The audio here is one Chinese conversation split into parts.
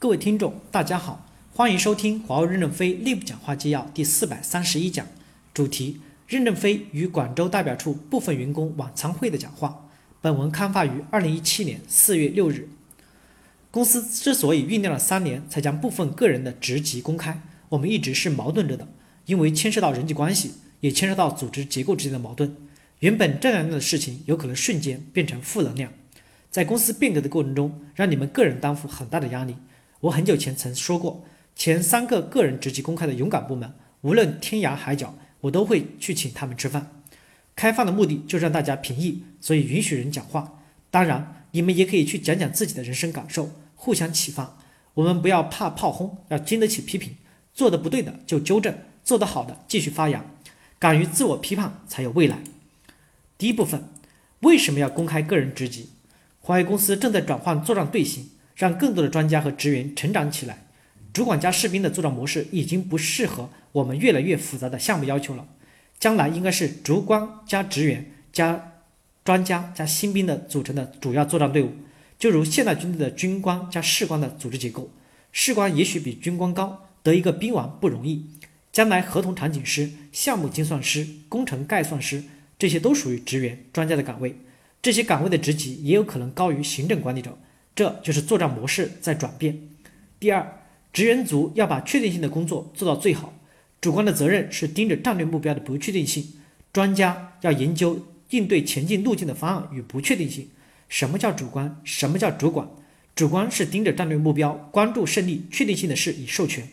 各位听众，大家好，欢迎收听华为任正非内部讲话纪要第四百三十一讲，主题：任正非与广州代表处部分员工晚餐会的讲话。本文刊发于二零一七年四月六日。公司之所以酝酿了三年才将部分个人的职级公开，我们一直是矛盾着的，因为牵涉到人际关系，也牵涉到组织结构之间的矛盾。原本正能量的事情，有可能瞬间变成负能量。在公司变革的过程中，让你们个人担负很大的压力。我很久前曾说过，前三个个人职级公开的勇敢部门，无论天涯海角，我都会去请他们吃饭。开放的目的就是让大家评议，所以允许人讲话。当然，你们也可以去讲讲自己的人生感受，互相启发。我们不要怕炮轰，要经得起批评。做的不对的就纠正，做得好的继续发扬。敢于自我批判，才有未来。第一部分，为什么要公开个人职级？华为公司正在转换作战队形，让更多的专家和职员成长起来。主管加士兵的作战模式已经不适合我们越来越复杂的项目要求了。将来应该是主管加职员加专家加新兵的组成的主要作战队伍，就如现代军队的军官加士官的组织结构。士官也许比军官高，得一个兵王不容易。将来合同场景师、项目精算师、工程概算师，这些都属于职员专家的岗位。这些岗位的职级也有可能高于行政管理者，这就是作战模式在转变。第二，职员组要把确定性的工作做到最好，主观的责任是盯着战略目标的不确定性，专家要研究应对前进路径的方案与不确定性。什么叫主观？什么叫主管？主观是盯着战略目标，关注胜利，确定性的事已授权；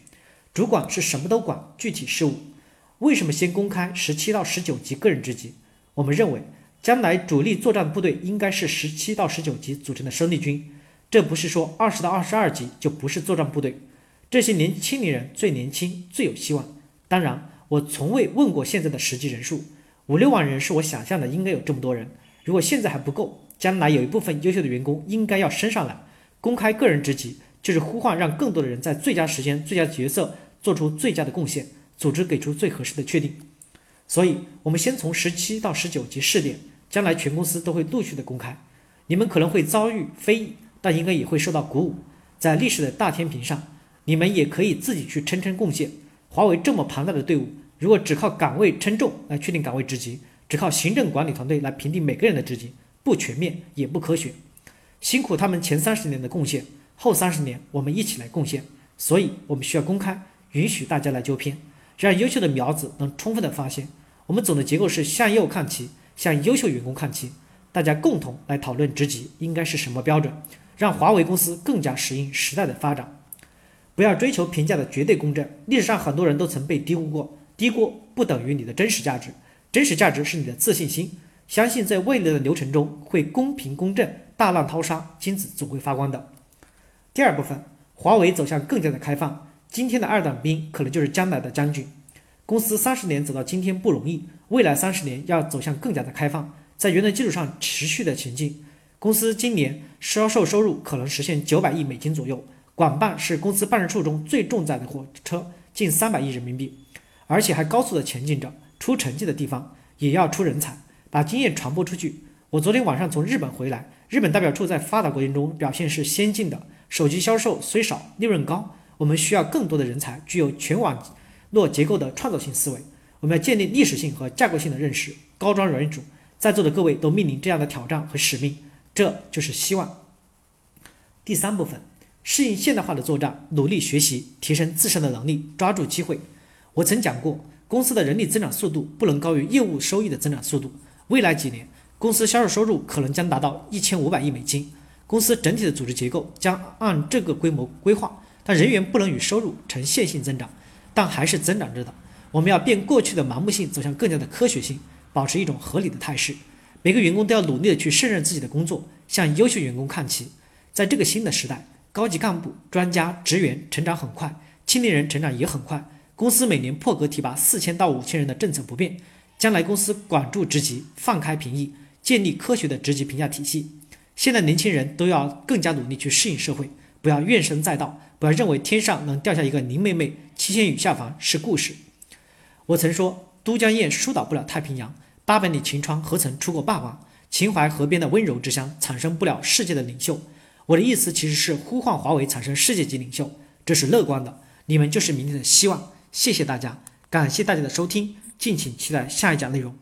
主管是什么都管，具体事务。为什么先公开十七到十九级个人职级？我们认为。将来主力作战部队应该是十七到十九级组成的生力军，这不是说二十到二十二级就不是作战部队。这些年轻年人最年轻，最有希望。当然，我从未问过现在的实际人数，五六万人是我想象的，应该有这么多人。如果现在还不够，将来有一部分优秀的员工应该要升上来。公开个人职级，就是呼唤让更多的人在最佳时间、最佳角色做出最佳的贡献，组织给出最合适的确定。所以，我们先从十七到十九级试点。将来全公司都会陆续的公开，你们可能会遭遇非议，但应该也会受到鼓舞。在历史的大天平上，你们也可以自己去称称贡献。华为这么庞大的队伍，如果只靠岗位称重来确定岗位职级，只靠行政管理团队来评定每个人的职级，不全面也不科学。辛苦他们前三十年的贡献，后三十年我们一起来贡献。所以，我们需要公开，允许大家来纠偏，让优秀的苗子能充分的发现。我们总的结构是向右看齐。向优秀员工看齐，大家共同来讨论职级应该是什么标准，让华为公司更加适应时代的发展。不要追求评价的绝对公正。历史上很多人都曾被低估过，低估不等于你的真实价值，真实价值是你的自信心，相信在未来的流程中会公平公正，大浪淘沙，金子总会发光的。第二部分，华为走向更加的开放，今天的二等兵可能就是将来的将军。公司三十年走到今天不容易，未来三十年要走向更加的开放，在原来基础上持续的前进。公司今年销售收入可能实现九百亿美金左右，管办是公司办事处中最重载的火车，近三百亿人民币，而且还高速的前进着。出成绩的地方也要出人才，把经验传播出去。我昨天晚上从日本回来，日本代表处在发达国家中表现是先进的，手机销售虽少，利润高。我们需要更多的人才，具有全网。络结构的创造性思维，我们要建立历史性和架构性的认识。高装软主，在座的各位都面临这样的挑战和使命，这就是希望。第三部分，适应现代化的作战，努力学习，提升自身的能力，抓住机会。我曾讲过，公司的人力增长速度不能高于业务收益的增长速度。未来几年，公司销售收入可能将达到一千五百亿美金，公司整体的组织结构将按这个规模规划，但人员不能与收入呈线性增长。但还是增长着的。我们要变过去的盲目性，走向更加的科学性，保持一种合理的态势。每个员工都要努力的去胜任自己的工作，向优秀员工看齐。在这个新的时代，高级干部、专家、职员成长很快，青年人成长也很快。公司每年破格提拔四千到五千人的政策不变。将来公司管住职级，放开评议，建立科学的职级评价体系。现在年轻人都要更加努力去适应社会，不要怨声载道，不要认为天上能掉下一个林妹妹。七仙女下凡是故事。我曾说，都江堰疏导不了太平洋，八百里秦川何曾出过霸王？秦淮河边的温柔之乡产生不了世界的领袖。我的意思其实是呼唤华为产生世界级领袖，这是乐观的。你们就是明天的希望。谢谢大家，感谢大家的收听，敬请期待下一讲内容。